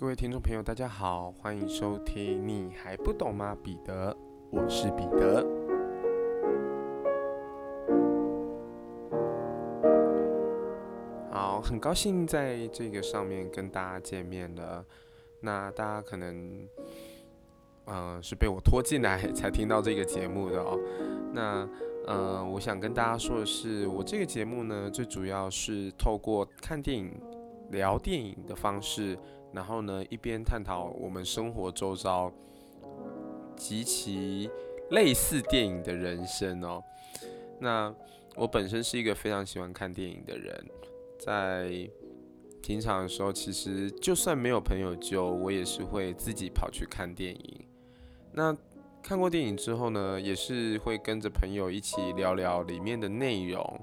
各位听众朋友，大家好，欢迎收听。你还不懂吗，彼得？我是彼得。好，很高兴在这个上面跟大家见面了。那大家可能，嗯，是被我拖进来才听到这个节目的哦。那，嗯，我想跟大家说的是，我这个节目呢，最主要是透过看电影、聊电影的方式。然后呢，一边探讨我们生活周遭极其类似电影的人生哦。那我本身是一个非常喜欢看电影的人，在平常的时候，其实就算没有朋友揪，我也是会自己跑去看电影。那看过电影之后呢，也是会跟着朋友一起聊聊里面的内容。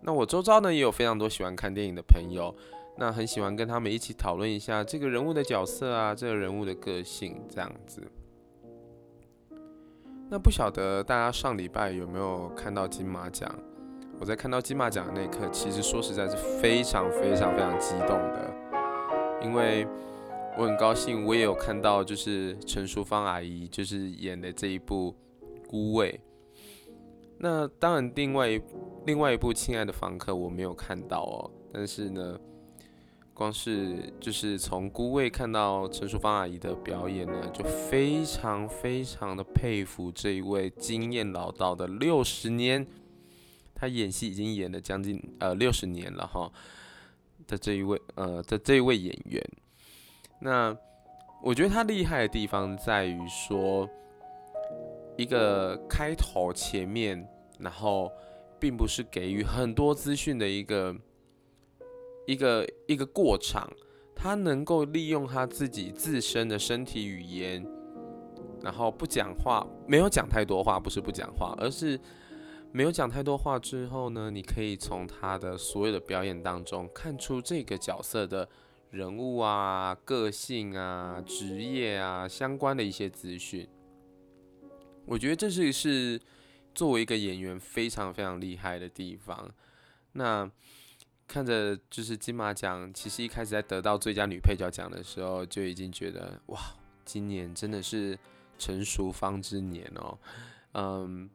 那我周遭呢，也有非常多喜欢看电影的朋友。那很喜欢跟他们一起讨论一下这个人物的角色啊，这个人物的个性这样子。那不晓得大家上礼拜有没有看到金马奖？我在看到金马奖的那一刻，其实说实在是非常非常非常激动的，因为我很高兴，我也有看到就是陈淑芳阿姨就是演的这一部《孤味》。那当然，另外一另外一部《亲爱的房客》我没有看到哦，但是呢。光是就是从孤味看到陈淑芳阿姨的表演呢，就非常非常的佩服这一位经验老道的六十年，她演戏已经演了将近呃六十年了哈的这一位呃的这一位演员。那我觉得他厉害的地方在于说，一个开头前面，然后并不是给予很多资讯的一个。一个一个过场，他能够利用他自己自身的身体语言，然后不讲话，没有讲太多话，不是不讲话，而是没有讲太多话之后呢，你可以从他的所有的表演当中看出这个角色的人物啊、个性啊、职业啊相关的一些资讯。我觉得这是是作为一个演员非常非常厉害的地方。那。看着就是金马奖，其实一开始在得到最佳女配角奖的时候，就已经觉得哇，今年真的是成熟方之年哦。嗯，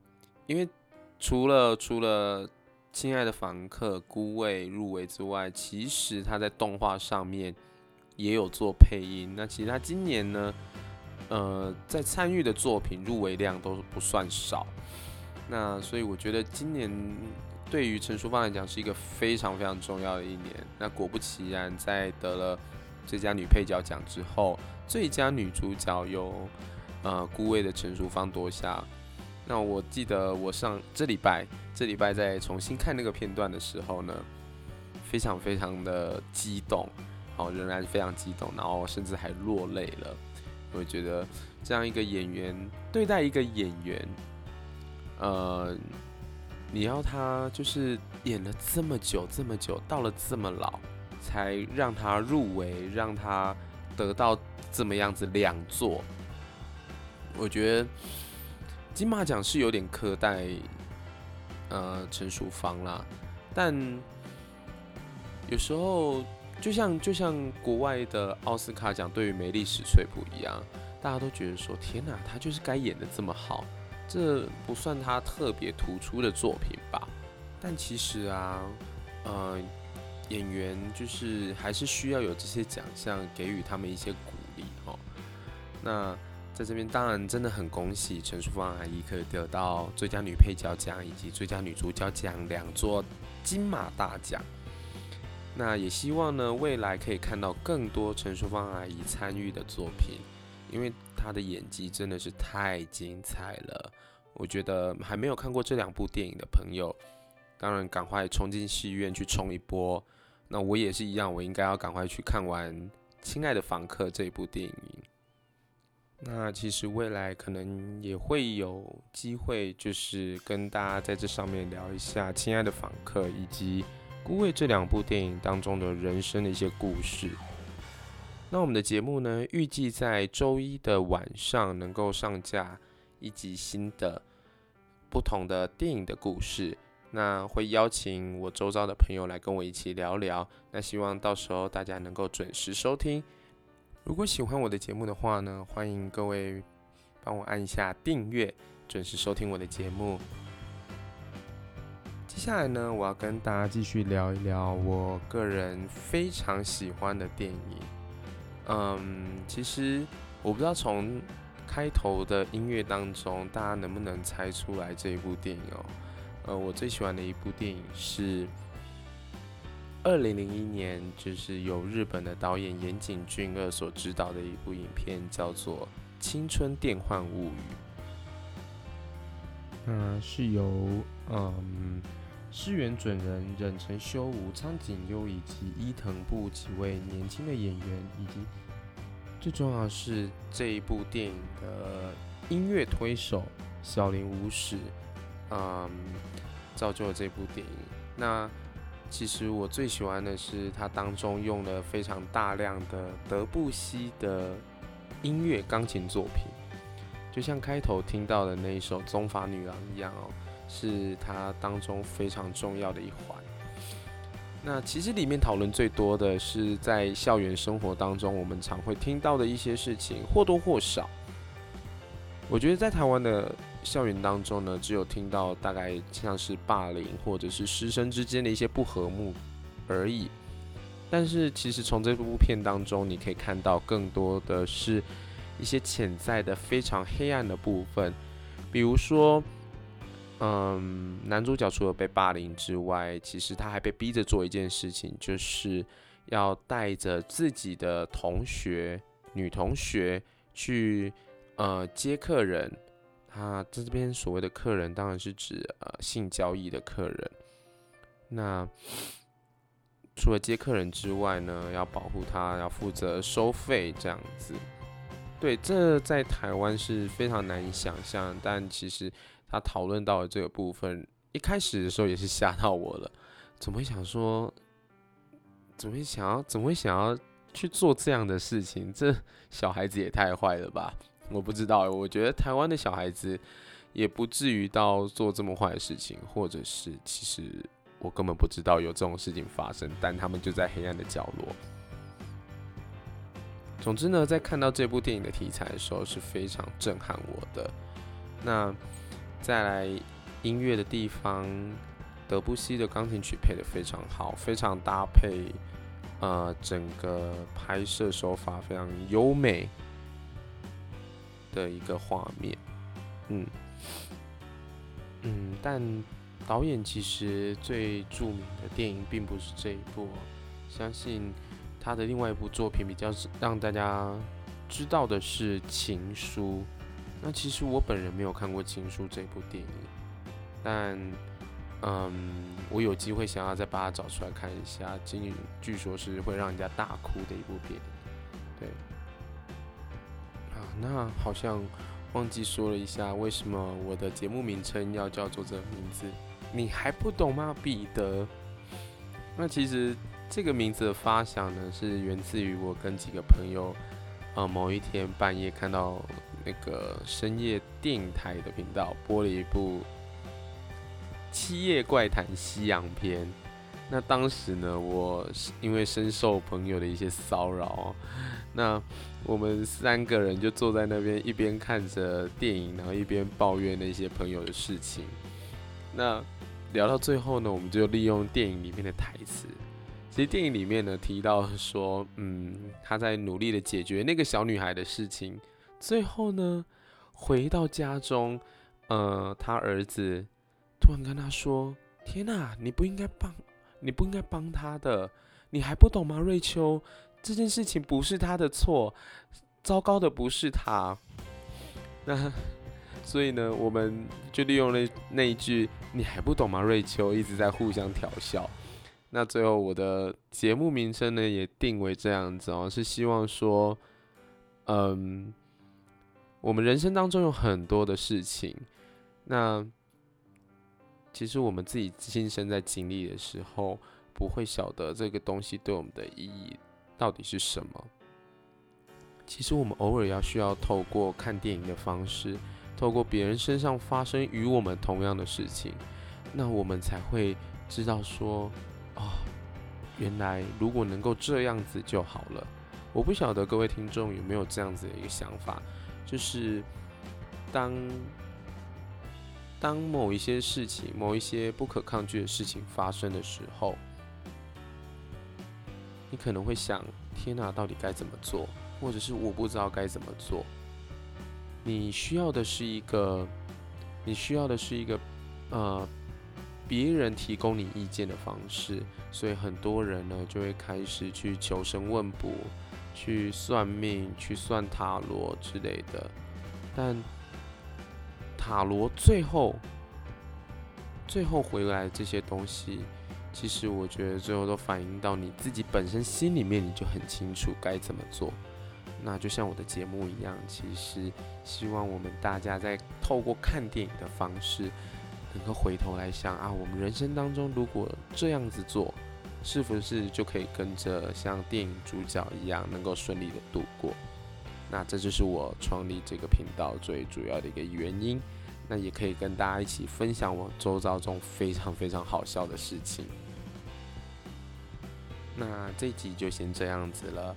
因为除了除了《亲爱的房客》孤味入围之外，其实他在动画上面也有做配音。那其实他今年呢，呃，在参与的作品入围量都不算少。那所以我觉得今年。对于陈淑芳来讲是一个非常非常重要的一年。那果不其然，在得了最佳女配角奖之后，最佳女主角由呃孤位的陈淑芳夺下。那我记得我上这礼拜这礼拜在重新看那个片段的时候呢，非常非常的激动，好，仍然非常激动，然后甚至还落泪了。我觉得这样一个演员对待一个演员，呃。你要他就是演了这么久这么久，到了这么老，才让他入围，让他得到这么样子两座。我觉得金马奖是有点苛待呃陈淑芳啦，但有时候就像就像国外的奥斯卡奖对于梅丽史翠普一样，大家都觉得说天哪，他就是该演的这么好。这不算他特别突出的作品吧，但其实啊，呃，演员就是还是需要有这些奖项给予他们一些鼓励哈。那在这边当然真的很恭喜陈淑芳阿姨可以得到最佳女配角奖以及最佳女主角奖两座金马大奖。那也希望呢未来可以看到更多陈淑芳阿姨参与的作品，因为。他的演技真的是太精彩了，我觉得还没有看过这两部电影的朋友，当然赶快冲进戏院去冲一波。那我也是一样，我应该要赶快去看完《亲爱的房客》这一部电影。那其实未来可能也会有机会，就是跟大家在这上面聊一下《亲爱的房客》以及《孤味》这两部电影当中的人生的一些故事。那我们的节目呢，预计在周一的晚上能够上架一集新的不同的电影的故事。那会邀请我周遭的朋友来跟我一起聊聊。那希望到时候大家能够准时收听。如果喜欢我的节目的话呢，欢迎各位帮我按一下订阅，准时收听我的节目。接下来呢，我要跟大家继续聊一聊我个人非常喜欢的电影。嗯，其实我不知道从开头的音乐当中，大家能不能猜出来这一部电影哦？呃，我最喜欢的一部电影是二零零一年，就是由日本的导演岩井俊二所执导的一部影片，叫做《青春电幻物语》。嗯，是由嗯。师原准人、忍城修吾、苍井优以及伊藤部几位年轻的演员，以及最重要的是这一部电影的音乐推手小林武史，嗯，造就了这部电影。那其实我最喜欢的是它当中用了非常大量的德布西的音乐钢琴作品，就像开头听到的那一首《宗法女郎》一样哦。是它当中非常重要的一环。那其实里面讨论最多的是在校园生活当中，我们常会听到的一些事情，或多或少。我觉得在台湾的校园当中呢，只有听到大概像是霸凌或者是师生之间的一些不和睦而已。但是其实从这部片当中，你可以看到更多的是一些潜在的非常黑暗的部分，比如说。嗯，男主角除了被霸凌之外，其实他还被逼着做一件事情，就是要带着自己的同学、女同学去呃接客人。他这边所谓的客人，当然是指呃性交易的客人。那除了接客人之外呢，要保护他，要负责收费这样子。对，这在台湾是非常难以想象，但其实。他讨论到的这个部分，一开始的时候也是吓到我了。怎么会想说，怎么会想要，怎么会想要去做这样的事情？这小孩子也太坏了吧！我不知道，我觉得台湾的小孩子也不至于到做这么坏的事情，或者是其实我根本不知道有这种事情发生，但他们就在黑暗的角落。总之呢，在看到这部电影的题材的时候是非常震撼我的。那。再来音乐的地方，德布西的钢琴曲配的非常好，非常搭配，呃，整个拍摄手法非常优美的一个画面，嗯嗯，但导演其实最著名的电影并不是这一部，相信他的另外一部作品比较让大家知道的是《情书》。那其实我本人没有看过《情书》这部电影，但，嗯，我有机会想要再把它找出来看一下。据据说是会让人家大哭的一部电影，对。啊，那好像忘记说了一下，为什么我的节目名称要叫做这个名字？你还不懂吗，彼得？那其实这个名字的发想呢，是源自于我跟几个朋友，呃，某一天半夜看到。那个深夜电台的频道播了一部《七夜怪谈西洋片》，那当时呢，我因为深受朋友的一些骚扰，那我们三个人就坐在那边一边看着电影，然后一边抱怨那些朋友的事情。那聊到最后呢，我们就利用电影里面的台词。其实电影里面呢提到说，嗯，他在努力的解决那个小女孩的事情。最后呢，回到家中，呃，他儿子突然跟他说：“天哪，你不应该帮，你不应该帮他的，你还不懂吗？瑞秋，这件事情不是他的错，糟糕的不是他。”那所以呢，我们就利用了那一句“你还不懂吗？”瑞秋一直在互相调笑。那最后我的节目名称呢，也定为这样子哦，是希望说，嗯。我们人生当中有很多的事情，那其实我们自己亲身在经历的时候，不会晓得这个东西对我们的意义到底是什么。其实我们偶尔要需要透过看电影的方式，透过别人身上发生与我们同样的事情，那我们才会知道说，哦，原来如果能够这样子就好了。我不晓得各位听众有没有这样子的一个想法，就是当当某一些事情、某一些不可抗拒的事情发生的时候，你可能会想：天哪，到底该怎么做？或者是我不知道该怎么做。你需要的是一个，你需要的是一个，呃，别人提供你意见的方式。所以很多人呢，就会开始去求神问卜。去算命、去算塔罗之类的，但塔罗最后、最后回来这些东西，其实我觉得最后都反映到你自己本身心里面，你就很清楚该怎么做。那就像我的节目一样，其实希望我们大家在透过看电影的方式，能够回头来想啊，我们人生当中如果这样子做。是不是就可以跟着像电影主角一样，能够顺利的度过？那这就是我创立这个频道最主要的一个原因。那也可以跟大家一起分享我周遭中非常非常好笑的事情。那这一集就先这样子了。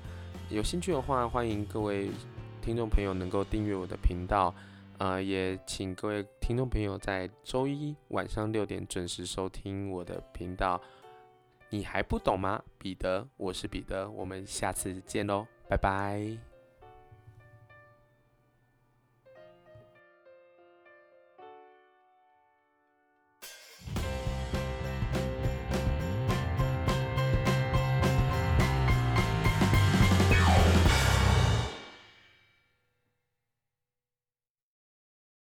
有兴趣的话，欢迎各位听众朋友能够订阅我的频道。呃，也请各位听众朋友在周一晚上六点准时收听我的频道。你还不懂吗，彼得？我是彼得，我们下次见喽，拜拜。